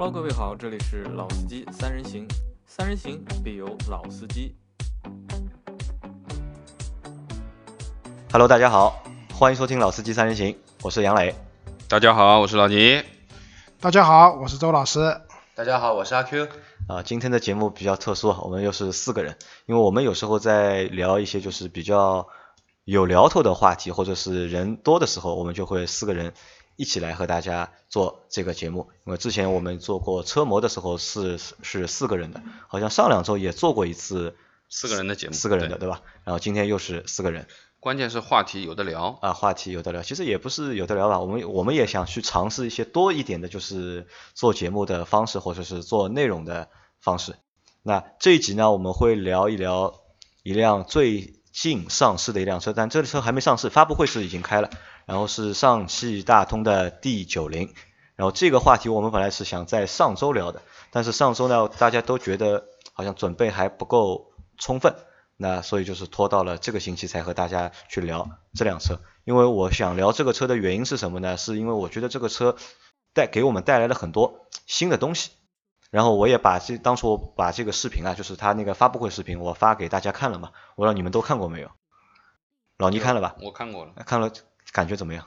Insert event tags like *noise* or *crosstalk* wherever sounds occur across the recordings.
Hello，各位好，这里是老司机三人行，三人行必有老司机。Hello，大家好，欢迎收听《老司机三人行》，我是杨磊。大家好，我是老倪。大家好，我是周老师。大家好，我是阿 Q。啊，今天的节目比较特殊，我们又是四个人，因为我们有时候在聊一些就是比较有聊头的话题，或者是人多的时候，我们就会四个人一起来和大家做这个节目。因为之前我们做过车模的时候是是四个人的，好像上两周也做过一次四个人的节目，四个人的对对吧？然后今天又是四个人。关键是话题有的聊。啊，话题有的聊，其实也不是有的聊吧，我们我们也想去尝试一些多一点的，就是做节目的方式，或者是做内容的方式。那这一集呢，我们会聊一聊一辆最近上市的一辆车，但这个车还没上市，发布会是已经开了，然后是上汽大通的 D 九零。然后这个话题我们本来是想在上周聊的，但是上周呢，大家都觉得好像准备还不够充分。那所以就是拖到了这个星期才和大家去聊这辆车，因为我想聊这个车的原因是什么呢？是因为我觉得这个车带给我们带来了很多新的东西，然后我也把这当初我把这个视频啊，就是他那个发布会视频，我发给大家看了嘛，我不知道你们都看过没有？老倪看了吧？我看过了。看了，感觉怎么样？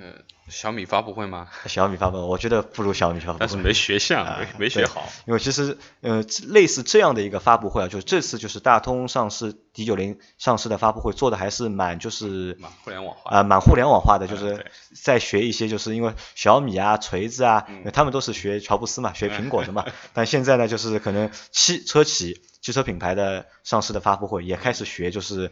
呃，小米发布会吗？*laughs* 小米发布会，我觉得不如小米发布会，但是没学像，啊没没学好。因为其实呃类似这样的一个发布会啊，就是这次就是大通上市 D 九零上市的发布会做的还是蛮就是蛮互联网化啊、蛮互联网化的，就是在学一些就是因为小米啊、锤子啊，嗯他们都是学乔布斯嘛，学苹果的嘛，*laughs* 但现在呢就是可能汽车企汽车品牌的上市的发布会也开始学就是。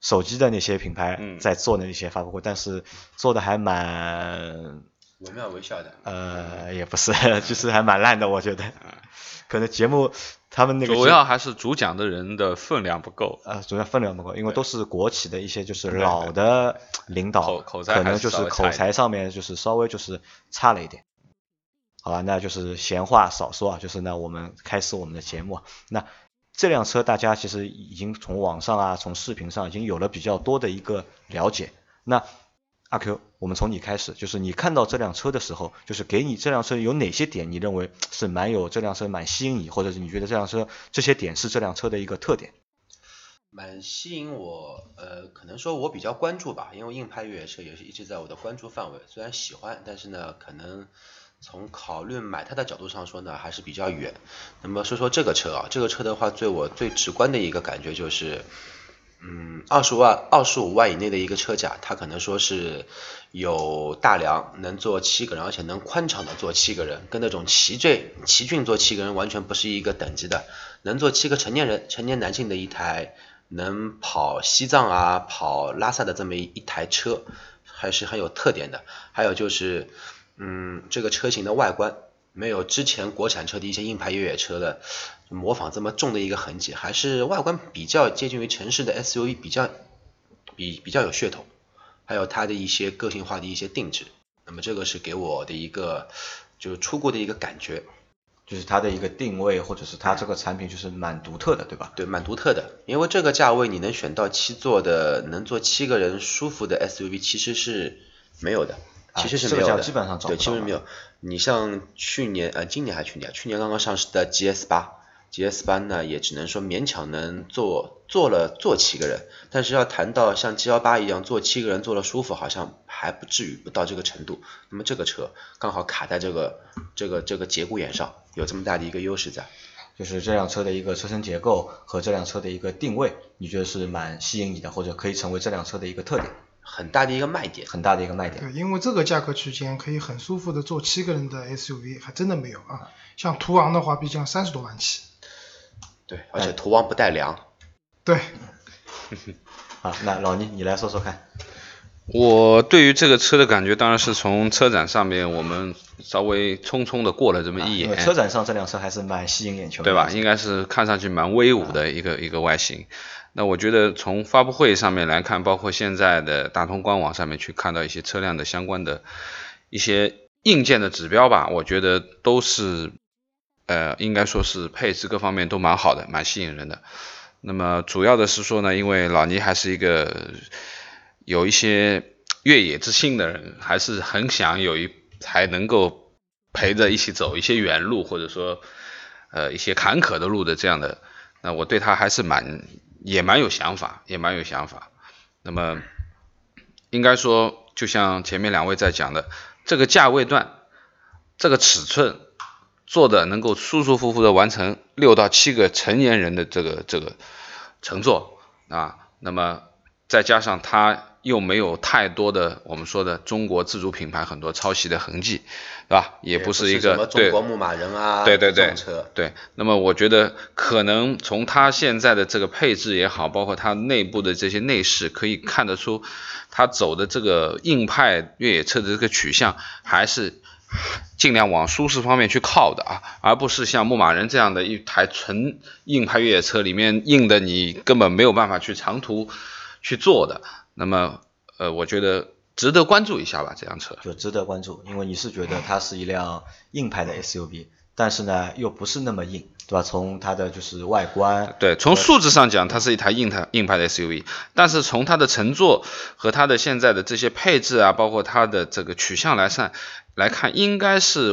手机的那些品牌嗯在做的那些发布会，但是做的还蛮惟妙惟肖的。呃，也不是，就是还蛮烂的，我觉得。*laughs* 可能节目他们那个主要还是主讲的人的分量不够。呃，主要分量不够，因为都是国企的一些就是老的领导，口口才可能就是口才上面就是稍微就是差了一点。好吧，那就是闲话少说啊，就是那我们开始我们的节目啊。那这辆车大家其实已经从网上啊，从视频上已经有了比较多的一个了解。那阿 Q，我们从你开始，就是你看到这辆车的时候，就是给你这辆车有哪些点，你认为是蛮有这辆车蛮吸引你，或者是你觉得这辆车这些点是这辆车的一个特点？蛮吸引我，呃，可能说我比较关注吧，因为硬派越野车也是一直在我的关注范围。虽然喜欢，但是呢，可能从考虑买它的角度上说呢，还是比较远。那么说说这个车啊，这个车的话，对我最直观的一个感觉就是，嗯，二十万、二十五万以内的一个车价，它可能说是有大梁，能坐七个人，而且能宽敞的坐七个人，跟那种奇骏奇骏坐七个人完全不是一个等级的。能坐七个成年人、成年男性的一台能跑西藏啊、跑拉萨的这么一台车，还是很有特点的。还有就是，嗯，这个车型的外观没有之前国产车的一些硬派越野车的模仿这么重的一个痕迹，还是外观比较接近于城市的 SUV，比较比比较有噱头，还有它的一些个性化的一些定制。那么这个是给我的一个就是初步的一个感觉。就是它的一个定位，或者是它这个产品就是蛮独特的，对吧？对，蛮独特的。因为这个价位你能选到七座的，能坐七个人舒服的 SUV，其实是没有的，啊其实是没有的。基本上对，其实没有。你像去年呃，今年还是去年？去年刚刚上市的 GS 八，GS 八呢也只能说勉强能坐坐了坐七个人，但是要谈到像 G 幺八一样坐七个人坐了舒服，好像还不至于不到这个程度。那么这个车刚好卡在这个这个这个节骨眼上，有这么大的一个优势在。就是这辆车的一个车身结构和这辆车的一个定位，你觉得是蛮吸引你的，或者可以成为这辆车的一个特点，很大的一个卖点。很大的一个卖点。对，因为这个价格区间可以很舒服的坐七个人的 SUV 还真的没有啊。像途昂的话，毕竟三十多万起。对，而且途昂不带梁。对，*laughs* 啊，那老倪你来说说看。我对于这个车的感觉，当然是从车展上面我们稍微匆匆的过了这么一眼，啊车展上这辆车还是蛮吸引眼球的，对吧？应该是看上去蛮威武的一个一个外形。那我觉得从发布会上面来看，包括现在的大通官网上面去看到一些车辆的相关的一些硬件的指标吧，我觉得都是呃，应该说是配置各方面都蛮好的，蛮吸引人的。那么主要的是说呢，因为老倪还是一个有一些越野之心的人，还是很想有一台能够陪着一起走一些远路，或者说呃一些坎坷的路的这样的，那我对他还是蛮也蛮有想法，也蛮有想法。那么应该说，就像前面两位在讲的，这个价位段，这个尺寸做的能够舒舒服服的完成六到七个成年人的这个这个乘坐啊，那么再加上它又没有太多的我们说的中国自主品牌很多抄袭的痕迹，是吧？也不是一个对中国牧马人啊，对对对车，对，那么我觉得可能从它现在的这个配置也好，包括它内部的这些内饰，可以看得出它走的这个硬派越野车的这个取向，还是尽量往舒适方面去靠的啊，而不是像牧马人这样的一台纯硬派越野车里面硬的你根本没有办法去长途去做的。那么呃，我觉得值得关注一下吧，这辆车。就值得关注，因为你是觉得它是一辆硬派的 SUV，但是呢又不是那么硬，对吧？从它的就是外观，对，从素质上讲，它是一台硬派硬派的 SUV，但是从它的乘坐和它的现在的这些配置啊，包括它的这个取向来看来看，应该是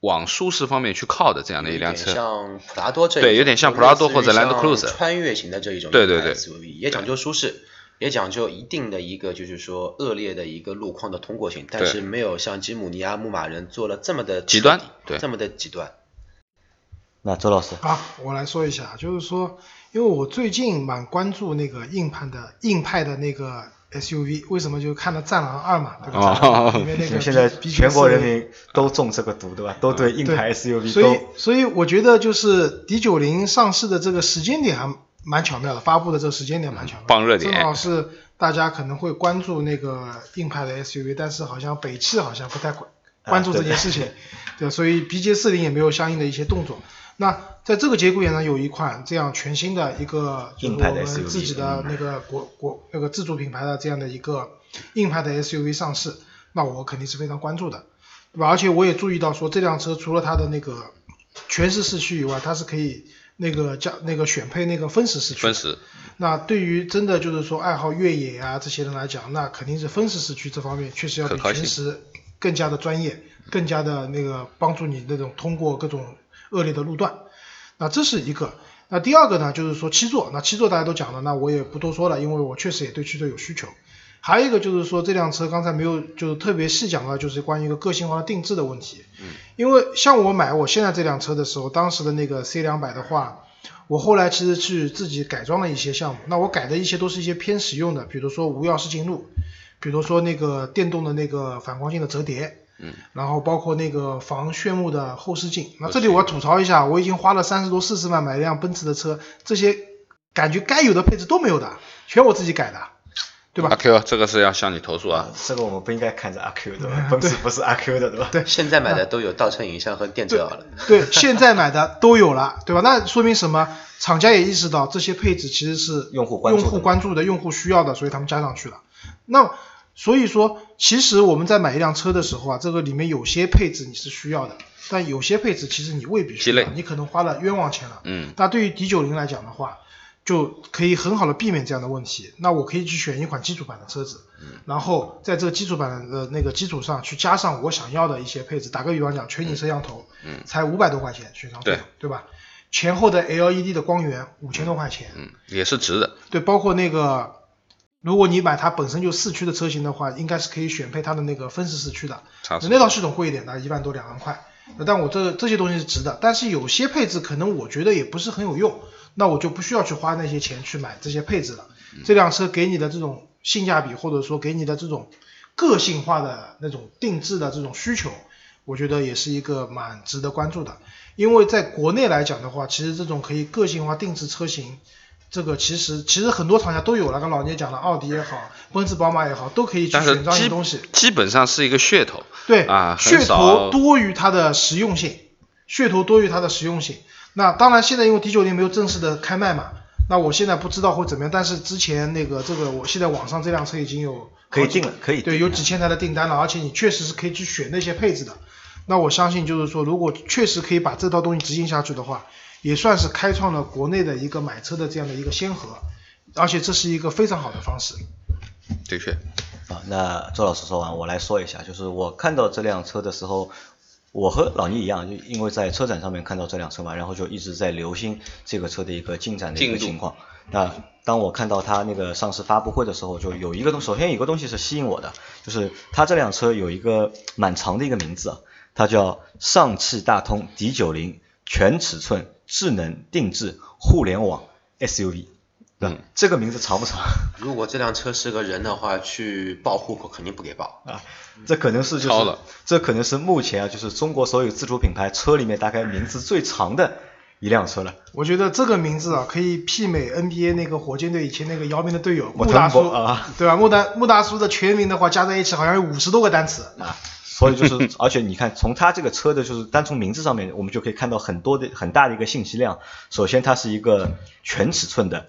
往舒适方面去靠的这样的一辆车。像普拉多这一种对有点像普拉多或者兰德 Cruiser 穿越型的这一种对对对 SUV，也讲究舒适，也讲究一定的一个就是说恶劣的一个路况的通过性，但是没有像吉姆尼亚、牧马人做了这么的极端对这么的极端。那周老师，好，我来说一下，就是说，因为我最近蛮关注那个硬派的硬派的那个 SUV，为什么就看了《战狼二》嘛，对吧？哦战狼里面那个 *laughs* 现在全国人民都中这个毒，对吧？都对硬派 SUV 所以，所以我觉得就是 D 九零上市的这个时间点还蛮巧妙的，发布的这个时间点蛮巧妙的，放热点。正好是大家可能会关注那个硬派的 SUV，但是好像北汽好像不太关关注这件事情，对，所以 BJ 四零也没有相应的一些动作。那在这个节骨眼上，有一款这样全新的一个就是硬派的我们 SUV 自己的那个国国那个自主品牌的这样的一个硬派的 SUV 上市，那我肯定是非常关注的，对吧？而且我也注意到说这辆车除了它的那个全时四驱以外，它是可以那个加那个选配那个分时四驱。分时，那对于真的就是说爱好越野啊这些人来讲，那肯定是分时四驱这方面确实要比可靠性全时更加的专业，更加的那个帮助你那种通过各种恶劣的路段。那这是一个。那第二个呢，就是说七座。那七座大家都讲了，那我也不多说了，因为我确实也对七座有需求。还有一个就是说这辆车刚才没有就是特别细讲到，就是关于一个个性化的定制的问题。嗯。因为像我买我现在这辆车的时候，当时的那个 C 两百的话，我后来其实去自己改装了一些项目。那我改的一些都是一些偏实用的，比如说无钥匙进入，比如说那个电动的那个反光镜的折叠。嗯，然后包括那个防眩目的后视镜，那这里我要吐槽一下，我已经花了三十多四十万买一辆奔驰的车，这些感觉该有的配置都没有的，全我自己改的，对吧？阿 Q 这个是要向你投诉啊。这个我们不应该看着阿 Q 的，*laughs* 奔驰不是阿 Q 的，对吧？对现在买的都有倒车影像和电车了，对，现在买的都有了，对吧？那说明什么？厂家也意识到这些配置其实是用户关注的用户关注的、用户需要的，所以他们加上去了。那所以说，其实我们在买一辆车的时候啊，这个里面有些配置你是需要的，但有些配置其实你未必需要，你可能花了冤枉钱了。嗯，那对于 D 九零来讲的话，就可以很好的避免这样的问题。那我可以去选一款基础版的车子，然后在这个基础版的那个基础上去加上我想要的一些配置。打个比方讲，全景摄像头，嗯才五百多块钱选装费对，对吧？前后的 LED 的光源五千多块钱，嗯，也是值的。对，包括那个，如果你买它本身就四驱的车型的话，应该是可以选配它的那个分时四驱的，差那套系统贵一点的，一万多两万块。但我这这些东西是值的，但是有些配置可能我觉得也不是很有用，那我就不需要去花那些钱去买这些配置了。这辆车给你的这种性价比，或者说给你的这种个性化的那种定制的这种需求，我觉得也是一个蛮值得关注的。因为在国内来讲的话，其实这种可以个性化定制车型，这个其实其实很多厂家都有了。跟老聂讲了，奥迪也好，奔驰、宝马也好，都可以去选装一些东西。基本上是一个噱头。对啊噱头多于它的实用性，噱头多于它的实用性。那当然，现在因为 D 九零没有正式的开卖嘛，那我现在不知道会怎么样。但是之前那个这个，我现在网上这辆车已经有可以定了，可以对，有几千台的订单了，而且你确实是可以去选那些配置的。那我相信就是说，如果确实可以把这套东西执行下去的话，也算是开创了国内的一个买车的这样的一个先河，而且这是一个非常好的方式。的确，啊，那周老师说完，我来说一下，就是我看到这辆车的时候，我和老倪一样，就因为在车展上面看到这辆车嘛，然后就一直在留心这个车的一个进展的一个情况。那当我看到它那个上市发布会的时候，就有一个东，首先有一个东西是吸引我的，就是它这辆车有一个蛮长的一个名字啊，它叫上汽大通 D 九零全尺寸智能定制互联网 SUV，对这个名字长不长？*laughs* 如果这辆车是个人的话，去报户口肯定不给报。啊，这可能是就是超了这可能是目前啊，就是中国所有自主品牌车里面大概名字最长的一辆车了。我觉得这个名字啊，可以媲美 NBA 那个火箭队以前那个姚明的队友莫穆大叔啊，对吧？穆大穆大叔的全名的话加在一起好像有五十多个单词。啊，所以就是，*laughs* 而且你看，从它这个车的，就是单从名字上面，我们就可以看到很多的很大的一个信息量。首先，它是一个全尺寸的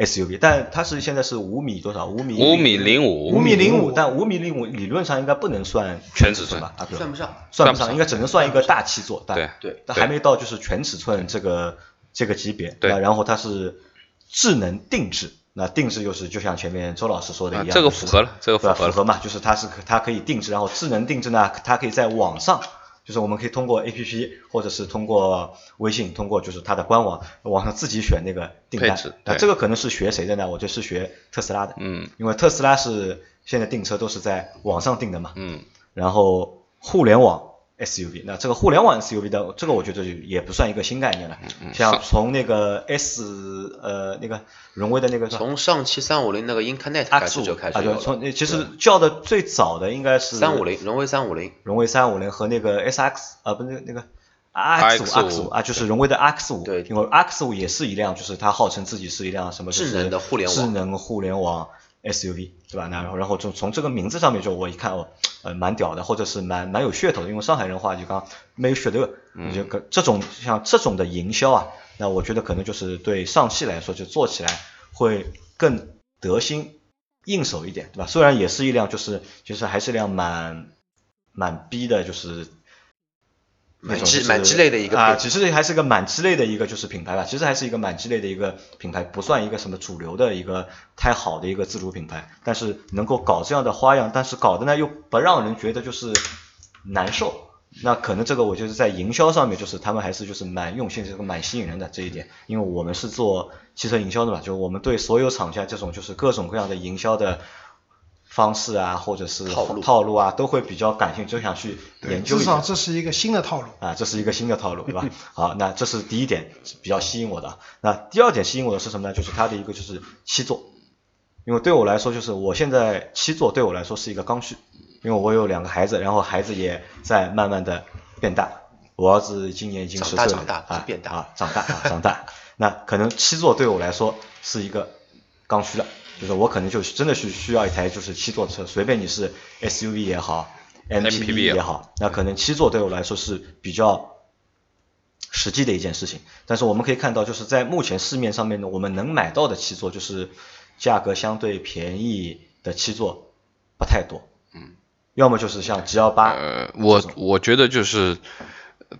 SUV，但它是现在是五米多少？五米五米零五五米零五五，但五米零五理论上应该不能算全尺寸吧？啊，对算不上，算不上，算不上应该只能算一个大七座，但对对但还没到就是全尺寸这个这个级别。对那然后它是智能定制，那定制就是就像前面周老师说的一样，啊这个符合了这个符合符合嘛，就是它是它可以定制，然后智能定制呢，它可以在网上。就是我们可以通过 A P P 或者是通过微信，通过就是它的官网网上自己选那个订单。那这个可能是学谁的呢？我就是学特斯拉的，嗯因为特斯拉是现在订车都是在网上订的嘛。嗯，然后互联网 SUV，那这个互联网 SUV 的这个我觉得也不算一个新概念了，像从那个 S 呃那个荣威的那个从上汽三五零那个 Incarnet 开 X 五始就开始啊，对，有了。从其实叫的最早的应该是三五零，荣威三五零，荣威三五零和那个 SX 啊，不是那个 RX 五。RX5 RX 五啊，就是荣威的 RX 五，对。因为 RX 五也是一辆，就是它号称自己是一辆什么就是智能的互联网。智能互联网 SUV，对吧？那然后然后就从这个名字上面就我一看哦，呃，蛮屌的，或者是蛮蛮有噱头的，因为上海人话就刚没有噱头，嗯就可这种像这种的营销啊，那我觉得可能就是对上汽来说就做起来会更得心应手一点，对吧？虽然也是一辆就是其实还是一辆蛮蛮逼的，就是那蛮种就是鸡蛮鸡肋的一个啊，配置其实还是个满鸡类的一个就是品牌吧，其实还是一个满鸡类的一个品牌，不算一个什么主流的一个太好的一个自主品牌，但是能够搞这样的花样，但是搞的呢又不让人觉得就是难受。那可能这个我就是在营销上面，就是他们还是就是蛮用心，这个蛮吸引人的这一点。因为我们是做汽车营销的嘛，就我们对所有厂家这种就是各种各样的营销的方式啊，或者是套路套路啊，都会比较感兴趣，就想去研究一下。至少这是一个新的套路。啊，这是一个新的套路，对吧？*laughs* 好，那这是第一点比较吸引我的。那第二点吸引我的是什么呢？就是它的一个就是七座，因为对我来说，就是我现在七座对我来说是一个刚需，因为我有两个孩子，然后孩子也在慢慢的变大。我儿子今年已经十岁了，大长大啊变大啊，长大啊，长大。那可能七座对我来说是一个刚需了，就是我可能就是真的是需要一台就是七座车，随便你是 SUV 也好也也好，那可能七座对我来说是比较实际的一件事情。但是我们可以看到，就是在目前市面上面呢，我们能买到的七座，就是价格相对便宜的七座不太多。嗯，要么就是像 G 幺八，呃，我我觉得就是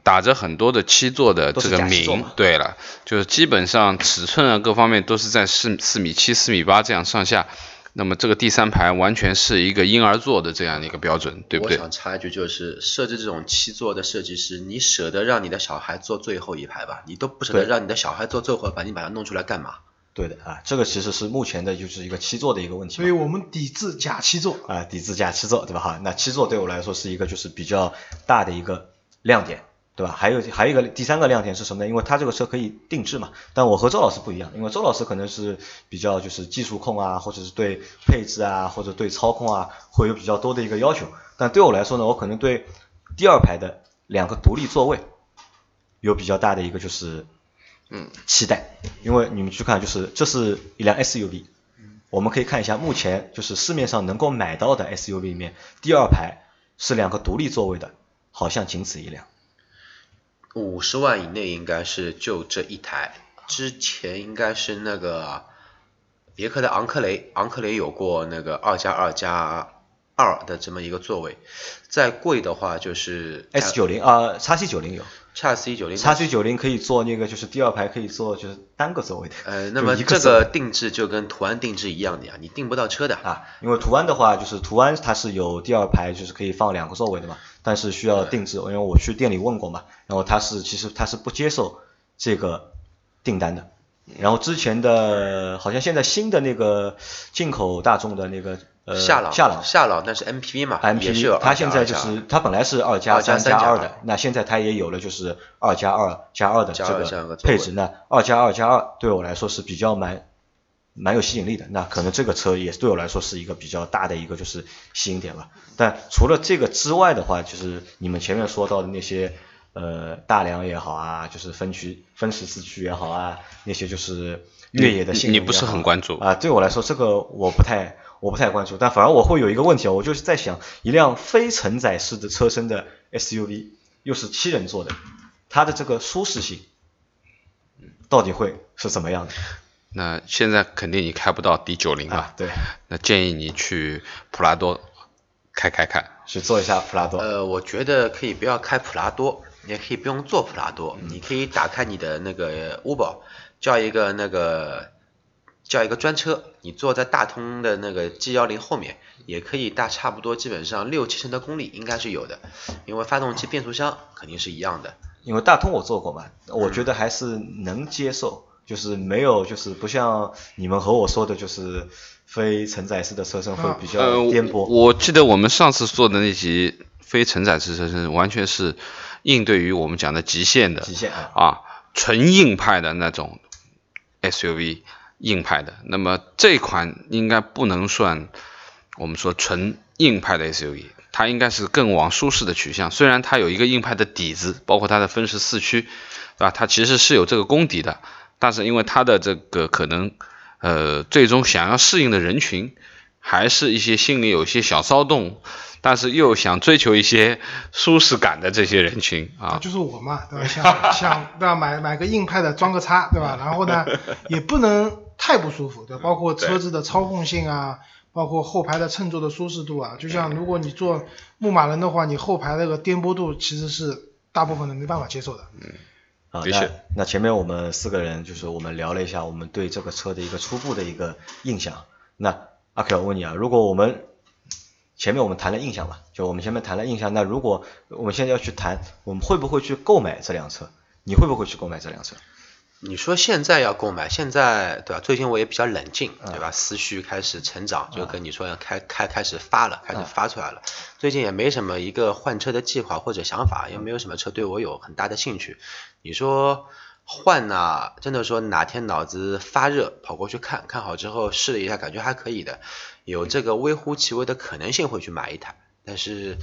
打着很多的七座的这个名对了，就是基本上尺寸啊各方面都是在四四米七、四米八这样上下。那么这个第三排完全是一个婴儿座的这样的一个标准，对不对？我想插一句，就是设置这种七座的设计师，你舍得让你的小孩坐最后一排吧？你都不舍得让你的小孩坐最后一排，你把它弄出来干嘛？对的啊，这个其实是目前的就是一个七座的一个问题。所以我们抵制假七座。啊，抵制假七座，对吧？哈，那七座对我来说是一个就是比较大的一个亮点，对吧？还有还有一个第三个亮点是什么呢？因为它这个车可以定制嘛。但我和周老师不一样，因为周老师可能是比较就是技术控啊，或者是对配置啊，或者对操控啊，会有比较多的一个要求。但对我来说呢，我可能对第二排的两个独立座位有比较大的一个就是嗯期待，因为你们去看，就是这是一辆 SUV，我们可以看一下目前就是市面上能够买到的 SUV 里面，第二排是两个独立座位的，好像仅此一辆。五十万以内应该是就这一台，之前应该是那个别克的昂克雷，昂克雷有过那个二加二加二的这么一个座位，再贵的话就是 S 九零啊，叉 C 九零有。叉 C 九零叉 C 九零可以做那个就是第二排可以做就是单个座位的，呃，那么这个定制就跟途安定制一样的呀，你订不到车的。啊，因为途安的话，就是途安它是有第二排，就是可以放两个座位的嘛，但是需要定制，因为我去店里问过嘛，然后他是其实他是不接受这个订单的。然后之前的，好像现在新的那个进口大众的那个呃夏朗，夏朗夏朗那是 MPV 嘛 MPV，它现在就是它本来是二加三加二的，那现在它也有了就是二加二加二的这个配置，那二加二加二对我来说是比较蛮蛮有吸引力的，那可能这个车也对我来说是一个比较大的一个就是吸引点吧。但除了这个之外的话，就是你们前面说到的那些呃大梁也好啊，就是分区分十四区也好啊，那些就是越野的性能你不是很关注啊？对我来说，这个我不太我不太关注，但反而我会有一个问题啊，我就是在想，一辆非承载式的车身的 SUV，又是七人座的，它的这个舒适性到底会是怎么样的那现在肯定你开不到 D 九零啊吧？？对，那建议你去普拉多开开看。去做一下普拉多。呃，我觉得可以不要开普拉多，也可以不用做普拉多，嗯你可以打开你的那个 Uber，叫一个那个叫一个专车，你坐在大通的那个 G 幺零后面，也可以大差不多基本上六七成的功力应该是有的，因为发动机、变速箱肯定是一样的。因为大通我做过嘛，我嗯觉得还是能接受，就是没有就是不像你们和我说的，就是非承载式的车身会比较呃，颠簸。我记得我们上次做的那集非承载式车身，完全是应对于我们讲的极限的极限啊，啊，纯硬派的那种 SUV 硬派的。那么这款应该不能算我们说纯硬派的 SUV，它应该是更往舒适的取向。虽然它有一个硬派的底子，包括它的分时四驱，对吧？它其实是有这个功底的，但是因为它的这个可能呃最终想要适应的人群，还是一些心里有一些小骚动。但是又想追求一些舒适感的这些人群啊，就是我嘛，对吧？想想对吧？买买个硬派的装个叉，对吧？然后呢，也不能太不舒服，对吧，包括车子的操控性啊，包括后排的乘坐的舒适度啊。就像如果你坐牧马人的话，你后排那个颠簸度其实是大部分人没办法接受的。嗯啊，那的确那前面我们四个人就是我们聊了一下我们对这个车的一个初步的一个印象。那阿 Q 我问你啊，如果我们前面我们谈了印象嘛，就我们前面谈了印象，那如果我们现在要去谈，我们会不会去购买这辆车？你会不会去购买这辆车？你说现在要购买，现在对吧？最近我也比较冷静，对嗯吧？思绪开始成长，就跟你说要开开开始发了，开始嗯发出来了。最近也没什么一个换车的计划或者想法，也没有什么车对我有很大的兴趣。你说换呐、真的说哪天脑子发热，跑过去看看好之后试了一下，感觉还可以的，有这个微乎其微的可能性会去买一台。但是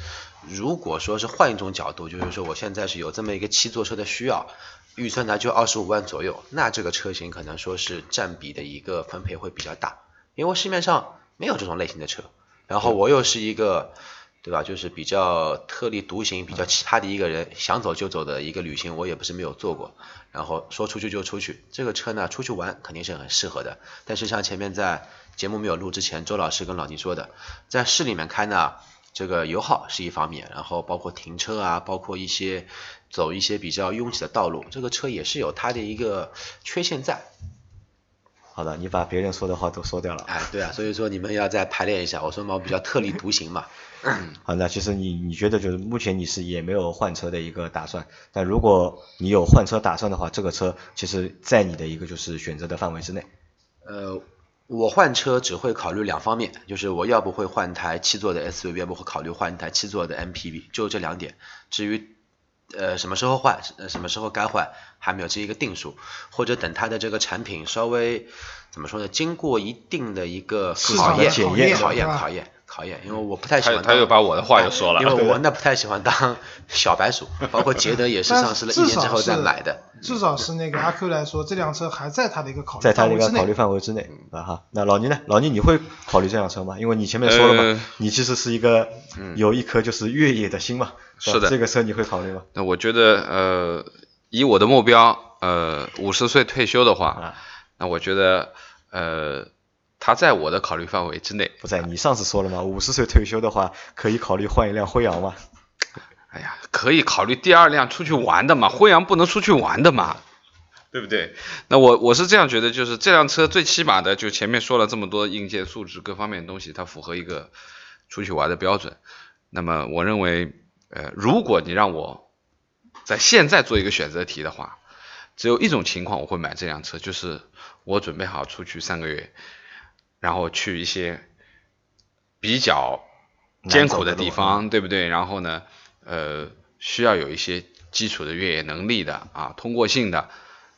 如果说是换一种角度，就是说我现在是有这么一个七座车的需要，预算呢就二十五万左右，那这个车型可能说是占比的一个分配会比较大，因为市面上没有这种类型的车，然后我又是一个。对吧？就是比较特立独行、比较奇葩的一个人，想走就走的一个旅行，我也不是没有做过。然后说出去就出去，这个车呢，出去玩肯定是很适合的。但是像前面在节目没有录之前，周老师跟老倪说的，在市里面开呢，这个油耗是一方面，然后包括停车啊，包括一些走一些比较拥挤的道路，这个车也是有它的一个缺陷在。好的，你把别人说的话都说掉了。哎，对啊，所以说你们要再排练一下。我说嘛，我比较特立独行嘛。*coughs* 好，的其实你你觉得就是目前你是也没有换车的一个打算，但如果你有换车打算的话，这个车其实在你的一个就是选择的范围之内。呃，我换车只会考虑两方面，就是我要不会换台七座的 SUV，要不会考虑换一台七座的 MPV，就这两点。至于呃什么时候换，呃什么时候该换，还没有这一个定数，或者等它的这个产品稍微怎么说呢，经过一定的一个考验、场的检验考验、考验、考验，因为我不太喜欢当他又把我的话又说了，因为我那不太喜欢当小白鼠，包括捷德也是但上市了一年之后再是买的。至少是那个阿 Q 来说，这辆车还在他的一个考虑在他范围之内的一个考虑。范围之内啊哈。那老倪呢？老倪你会考虑这辆车吗？因为你前面说了嘛，呃你其实是一个有一颗就是越野的心嘛。是的这个车你会考虑吗？那我觉得，呃，以我的目标，呃，五十岁退休的话，啊，那我觉得，呃，它在我的考虑范围之内。不在，你上次说了嘛，五十岁退休的话，可以考虑换一辆辉昂嘛。哎呀，可以考虑第二辆出去玩的嘛，辉昂不能出去玩的嘛，对不对？那我我是这样觉得，就是这辆车最起码的，就前面说了这么多硬件素质各方面的东西，它符合一个出去玩的标准。那么我认为，呃，如果你让我在现在做一个选择题的话，只有一种情况我会买这辆车，就是我准备好出去三个月，然后去一些比较艰苦的地方，对不对？然后呢，呃，需要有一些基础的越野能力的啊，通过性的，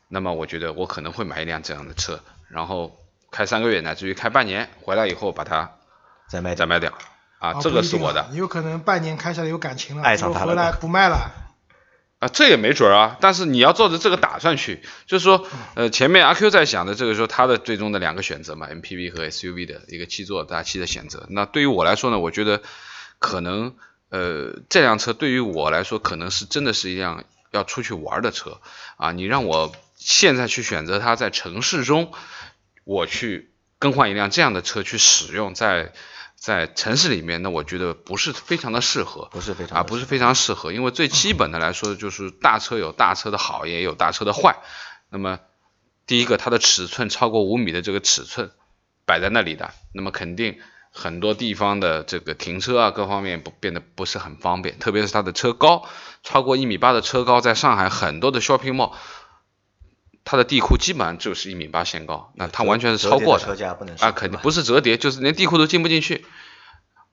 那么我觉得我可能会买一辆这样的车，然后开三个月乃至于开半年，回来以后把它再卖再卖掉啊，啊这个是我的。你有可能半年开下来有感情了，爱上它了回来不卖了。啊，这也没准儿啊，但是你要照着这个打算去，就是说，呃，前面阿 Q 在讲的这个说他的最终的两个选择嘛，MPV 和 SUV 的一个七座大七的选择。那对于我来说呢，我觉得可能，呃，这辆车对于我来说可能是真的是一辆要出去玩的车啊。你让我现在去选择它在城市中，我去更换一辆这样的车去使用，在在城市里面，那我觉得不是非常的适合。不是非常啊，不是非常适合，因为最基本的来说，就是大车有大车的好，也有大车的坏。那么，第一个，它的尺寸超过五米的这个尺寸摆在那里的，那么肯定很多地方的这个停车啊，各方面不变得不是很方便，特别是它的车高，超过一米八的车高，在上海很多的 shopping mall，它的地库基本上就是一米八限高，那它完全是超过的车架不能啊，肯定不是折叠，就是连地库都进不进去，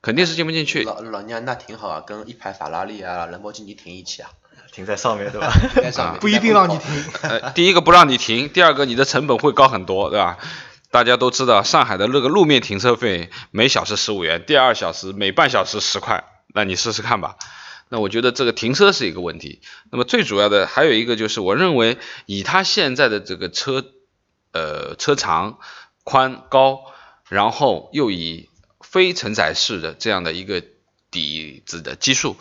肯定是进不进去。老老娘那挺好啊，跟一排法拉利啊、兰博基尼停一起啊，*laughs* 停在上面对吧？*laughs* 停在上面 *laughs* 不一定让你。停。呃，第一个不让你停，第二个你的成本会高很多，对吧？大家都知道，上海的那个路面停车费每小时十五元，第二小时每半小时十块，那你试试看吧。那我觉得这个停车是一个问题。那么最主要的还有一个就是，我认为以它现在的这个车，呃，车长、宽、高，然后又以非承载式的这样的一个底子的基数，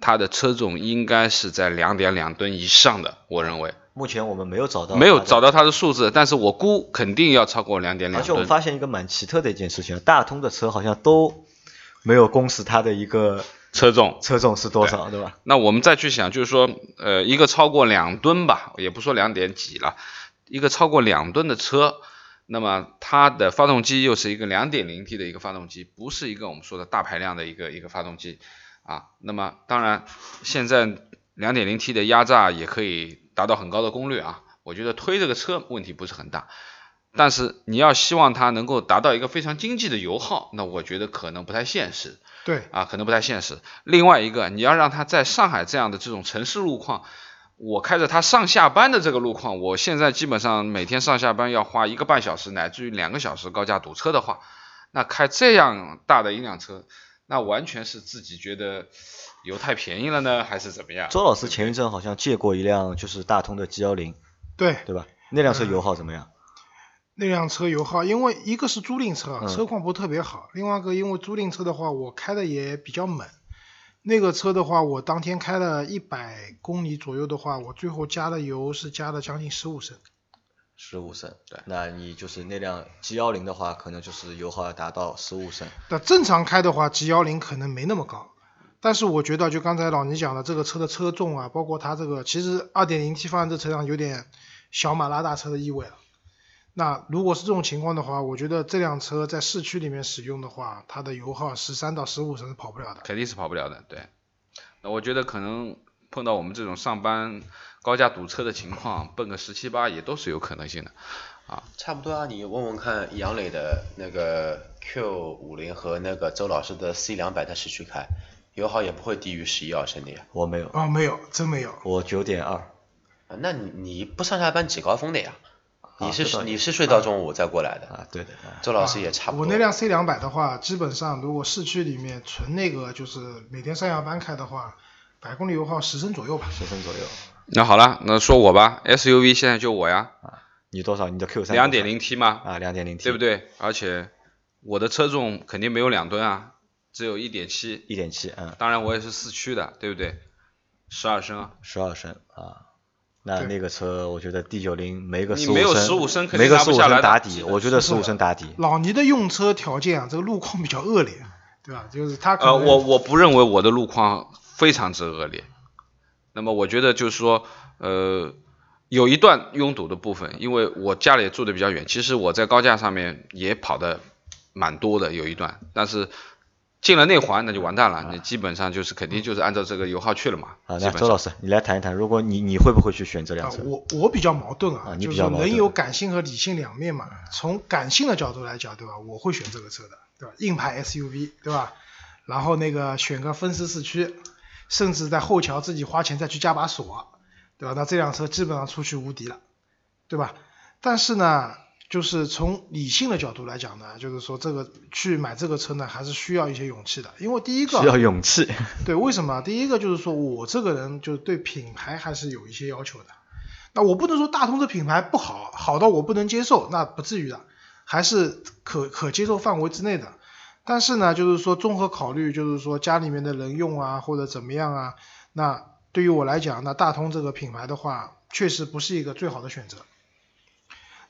它的车重应该是在两点两吨以上的，我认为。目前我们没有找到，没有找到。它的数字，但是我估肯定要超过两点两而且我们。发现一个蛮奇特的一件事情，大通的车好像都没有公示它的一个车重，车重是多少，对吧？那我们再去想，就是说，呃，一个超过两吨吧，也不说两点几了，一个超过两吨的车，那么它的发动机又是一个两点零 T 的一个发动机，不是一个我们说的大排量的一个一个发动机啊。那么当然，现在两点零 T 的压榨也可以达到很高的功率啊，我觉得推这个车问题不是很大。但是你要希望它能够达到一个非常经济的油耗，那我觉得可能不太现实。对，啊，可能不太现实。另外一个，你要让他在上海这样的这种城市路况，我开着它上下班的这个路况，我现在基本上每天上下班要花一个半小时乃至于两个小时高架堵车的话，那开这样大的一辆车，那完全是自己觉得油太便宜了呢，还是怎么样？周老师前一阵好像借过一辆就是大通的 G 幺零，对，对吧？那辆车油耗怎么样？那辆车油耗，因为一个是租赁车，嗯车况不特别好；另外一个，因为租赁车的话，我开的也比较猛。那个车的话，我当天开了一百公里左右的话，我最后加的油是加了将近十五升。十五升，对，那你就是那辆 G 幺零的话，可能就是油耗要达到十五升。那正常开的话，G 幺零可能没那么高，但是我觉得就刚才老倪讲的这个车的车重啊，包括它这个，其实二点零 T 放在这车上有点小马拉大车的意味了。那如果是这种情况的话，我觉得这辆车在市区里面使用的话，它的油耗十三到十五升是跑不了的。肯定是跑不了的，对。那我觉得可能碰到我们这种上班高架堵车的情况，奔个十七八也都是有可能性的。啊差不多啊，你问问看杨磊的那个 Q 五零和那个周老师的 C 两百在市区开，油耗也不会低于十一二升的呀。我没有，啊，没有，真没有。我九点二。啊那你你不上下班挤高峰的呀？你是、你是睡到中午再过来的，啊，对的，啊周老师也差不多。我那辆 C 两百的话，基本上如果市区里面纯那个就是每天上下班开的话，百公里油耗十升左右吧。十升左右。那好了，那说我吧，SUV 现在就我呀，啊你多少？你的 Q 三两点零 T 吗，啊，两点零 T，对不？对？而且我的车重肯定没有两吨啊，只有一点七，一点七，嗯，当然我也是四驱的，对不对？十二升啊，十二升啊。那那个车，我觉得 D 九零没个没有十五升，15升肯定没个十五升打底，我觉得十五升打底。老倪的用车条件啊，这个路况比较恶劣，对吧？就是他可呃，能我我不认为我的路况非常之恶劣。那么我觉得就是说，呃，有一段拥堵的部分，因为我家里住的比较远，其实我在高架上面也跑的蛮多的，有一段，但是进了内环那就完蛋了，你基本上就是肯定就是按照这个油耗去了嘛。啊，那周老师，你来谈一谈，如果你你会不会去选这辆啊车？，我我比较矛盾啊，啊你就是比较矛盾人有感性和理性两面嘛。从感性的角度来讲，对吧？我会选这个车的，对吧？硬派 SUV，对吧？然后那个选个分时四驱，甚至在后桥自己花钱再去加把锁，对吧？那这辆车基本上出去无敌了，对吧？但是呢，就是从理性的角度来讲呢，就是说这个去买这个车呢，还是需要一些勇气的，因为第一个需要勇气。对，为什么？第一个就是说我这个人就是对品牌还是有一些要求的。那我不能说大通这品牌不好，好到我不能接受，那不至于的，还是可可接受范围之内的。但是呢，就是说综合考虑，就是说家里面的人用啊，或者怎么样啊，那对于我来讲，那大通这个品牌的话，确实不是一个最好的选择。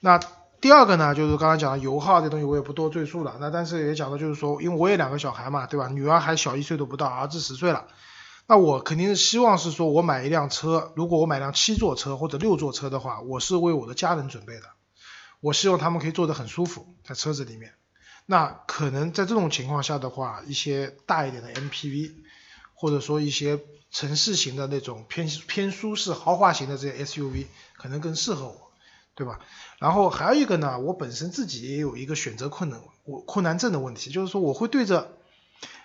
那第二个呢，就是刚才讲的油耗这东西，我也不多赘述了。那但是也讲到，就是说，因为我也两个小孩嘛，对吧？女儿还小一岁都不到，儿子十岁了。那我肯定是希望是说，我买一辆车，如果我买辆七座车或者六座车的话，我是为我的家人准备的。我希望他们可以坐得很舒服，在车子里面。那可能在这种情况下的话，一些大一点的 MPV，或者说一些城市型的那种偏偏舒适豪华型的这些 SUV，可能更适合我，对吧？然后还有一个呢，我本身自己也有一个选择困难我困难症的问题，就是说我会对着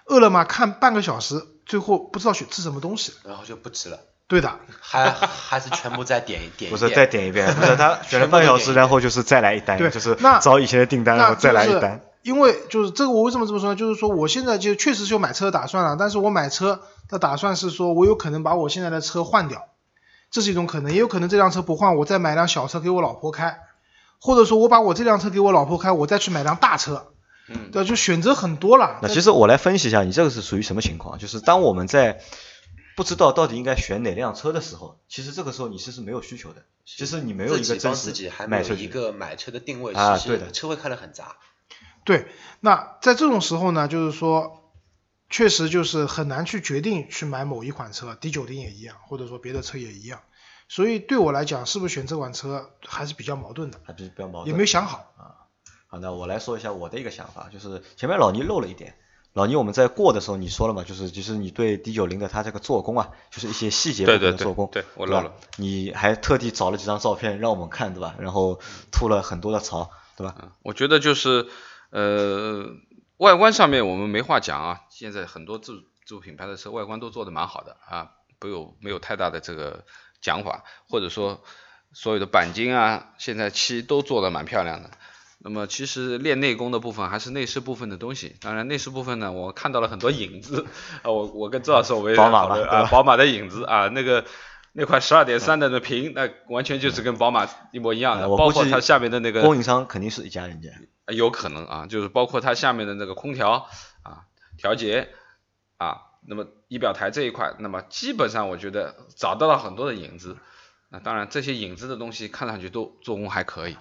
饿了么看半个小时，最后不知道选吃什么东西。然后就不吃了，对的，*laughs* 还还是全部再点一点一不是再点一遍，不是他 *laughs* 选了半小时，然后就是再来一单，对就是那找以前的订单，然后再来一单。因为就是这个，我为什么这么说呢？就是说我现在就确实是有买车的打算了，但是我买车的打算是说我有可能把我现在的车换掉，这是一种可能，也有可能这辆车不换，我再买辆小车给我老婆开，或者说我把我这辆车给我老婆开，我再去买辆大车，嗯，对，就选择很多了。那其实我来分析一下，你这个是属于什么情况？就是当我们在不知道到底应该选哪辆车的时候，其实这个时候你其实没有需求的，其实你没有一个真实自己还没有一个买车的定位，其啊对的车会看得很杂。对，那在这种时候呢，就是说，确实就是很难去决定去买某一款车，D 九零也一样，或者说别的车也一样。所以对我来讲，是不是选这款车还是比较矛盾的，还不是比较矛盾。也没有想好啊。好，那我来说一下我的一个想法，就是前面老倪漏了一点。老倪，我们在过的时候你说了嘛，就是其实你对 D 九零的它这个做工啊，就是一些细节部对对对分的做工，对我吧漏了。你还特地找了几张照片让我们看，对吧？然后吐了很多的槽，对吧？嗯，我觉得就是呃，外观上面我们没话讲啊，现在很多自自主品牌的车外观都做的蛮好的啊，没有没有太大的这个讲法，或者说所有的钣金啊，现在漆都做的蛮漂亮的。那么其实练内功的部分还是内饰部分的东西，当然内饰部分呢，我看到了很多影子啊，我我跟周老师我们也宝马讨论嘛对吧啊，宝马的影子啊，那个那块十二点三的那屏，那完全就是跟宝马一模一样的，包括它下面的那个供应商肯定是一家人家。有可能啊，就是包括它下面的那个空调啊调节啊，那么仪表台这一块，那么基本上我觉得找到了很多的影子。那当然这些影子的东西看上去都做工还可以，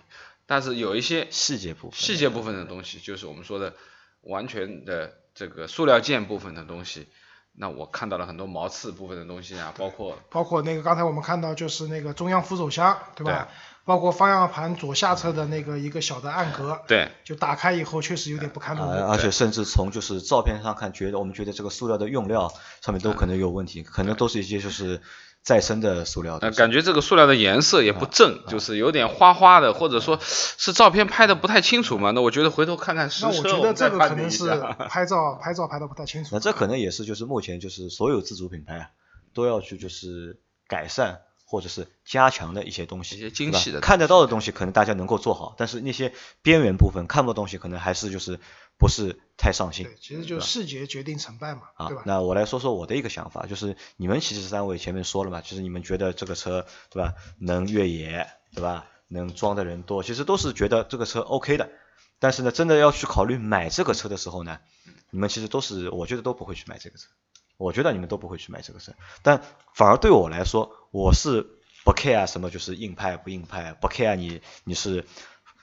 但是有一些细节部分细节部分的东西，就是我们说的完全的这个塑料件部分的东西。那我看到了很多毛刺部分的东西啊，包括包括那个刚才我们看到就是那个中央扶手箱，对吧？对包括方向盘左下侧的那个一个小的暗格，对就打开以后确实有点不堪入目。啊，而且甚至从就是照片上看，觉得我们觉得这个塑料的用料上面都可能有问题，可能都是一些就是再生的塑料的呃，感觉这个塑料的颜色也不正，就是有点花花的，或者说是照片拍的不太清楚嘛。那我觉得回头看看实车，那我觉得这个可能是拍照 *laughs* 拍照拍的不太清楚。那这可能也是就是目前就是所有自主品牌啊都要去就是改善或者是加强的一些东西，一些精对吧细的看得到的东西可能大家能够做好，但是那些边缘部分看不到东西可能还是就是不是太上心对，。其实就是视觉决定成败嘛，啊对吧，？那我来说说我的一个想法，就是你们其实三位前面说了嘛，就是你们觉得这个车对吧，能越野对吧，能装的人多，其实都是觉得这个车 OK 的。但是呢，真的要去考虑买这个车的时候呢，你们其实都是我觉得都不会去买这个车，我觉得你们都不会去买这个车，但反而对我来说，我是不 care 什么就是硬派不硬派，不 care 你你是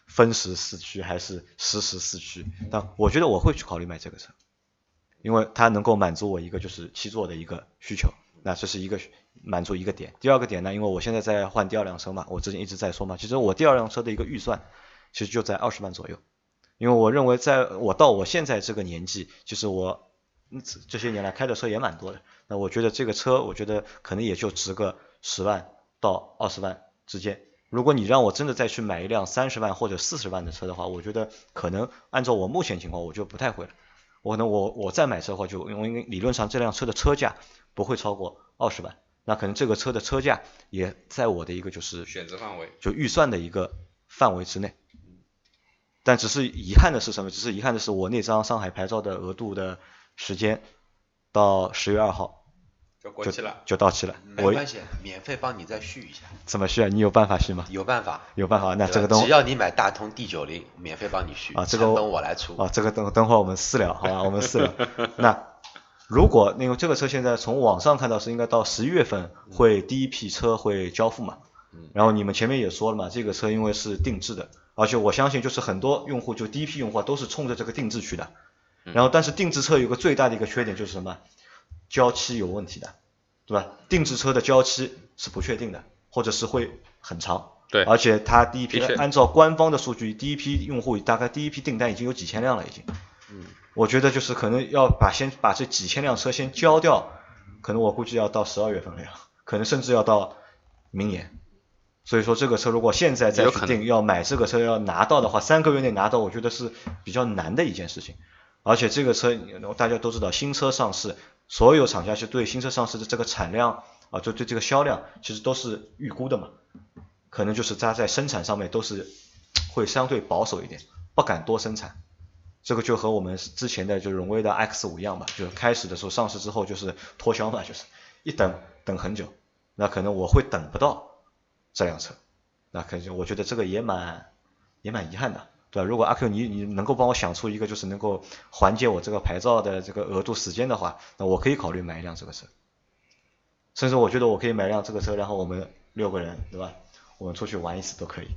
分时四驱还是实时四驱，但我觉得我会去考虑买这个车。因为它能够满足我一个就是七座的一个需求，那这是一个满足一个点。第二个点呢，因为我现在在换第二辆车嘛，我之前一直在说嘛，其实我第二辆车的一个预算其实就在二十万左右，因为我认为在我到我现在这个年纪，就是我这些年来开的车也蛮多的，那我觉得这个车我觉得可能也就值个十万到二十万之间。如果你让我真的再去买一辆三十万或者四十万的车的话，我觉得可能按照我目前情况，我就不太会了。我可能我我再买车的话，就因为理论上这辆车的车价不会超过二十万，那可能这个车的车价也在我的一个就是选择范围。就预算的一个范围之内。但只是遗憾的是什么？只是遗憾的是我那张上海牌照的额度的时间到十月二号就就过期了。就到期了。没关系，免费帮你再续一下，怎么续啊？你有办法续吗？有办法。有办法，那这个东只要你买大通 D 九零，免费帮你续，啊这个等我来出。啊，这个等等会儿我们私聊，好吧？我们私聊。*laughs* 那如果因为这个车现在从网上看到是应该到十一月份会第一批车会交付嘛，然后你们前面也说了嘛，这个车因为是定制的，而且我相信就是很多用户就第一批用户啊都是冲着这个定制去的，然后但是定制车有个最大的一个缺点就是什么？交期有问题的，对吧？定制车的交期是不确定的，或者是会很长。对而且它第一批按照官方的数据，第一批用户大概第一批订单已经有几千辆了，已经。嗯。我觉得就是可能要把先把这几千辆车先交掉，可能我估计要到十二月份了呀，可能甚至要到明年。所以说这个车如果现在再去定，要买这个车要拿到的话，三个月内拿到，我觉得是比较难的一件事情。而且这个车大家都知道，新车上市，所有厂家是对新车上市的这个产量啊，就对这个销量其实都是预估的嘛，可能就是它在生产上面都是会相对保守一点，不敢多生产。这个就和我们之前的就荣威的 X 五一样吧，就是开始的时候上市之后就是脱销嘛，就是一等等很久，那可能我会等不到这辆车，那可能我觉得这个也蛮也蛮遗憾的，对吧？如果阿 Q 你你能够帮我想出一个就是能够缓解我这个牌照的这个额度时间的话，那我可以考虑买一辆这个车，甚至我觉得我可以买一辆这个车，然后我们六个人，对吧？我们出去玩一次都可以。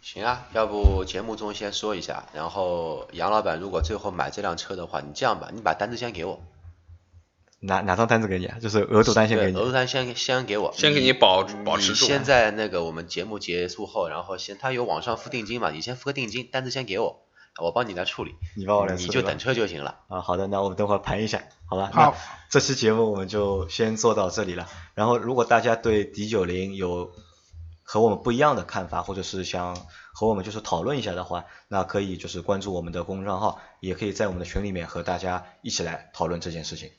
行啊，要不节目中先说一下，然后杨老板如果最后买这辆车的话，你这样吧，你把单子先给我，哪哪张单子给你啊？就是额度单先给，你额。度单先先给我，先给你保保持住你先在那个我们节目结束后，然后先他有网上付定金嘛，你先付个定金，单子先给我，我帮你来处理，你帮我来处理你就等车就行了。啊，好的，那我们等会儿盘一下，好吧？好，那这期节目我们就先做到这里了。然后，如果大家对 D 九零有和我们不一样的看法，或者是想和我们就是讨论一下的话，那可以就是关注我们的公众账号，也可以在我们的群里面和大家一起来讨论这件事情，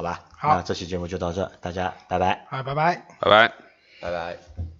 好吧？好那这期节目就到这，大家拜拜。啊，拜拜。拜拜。拜拜。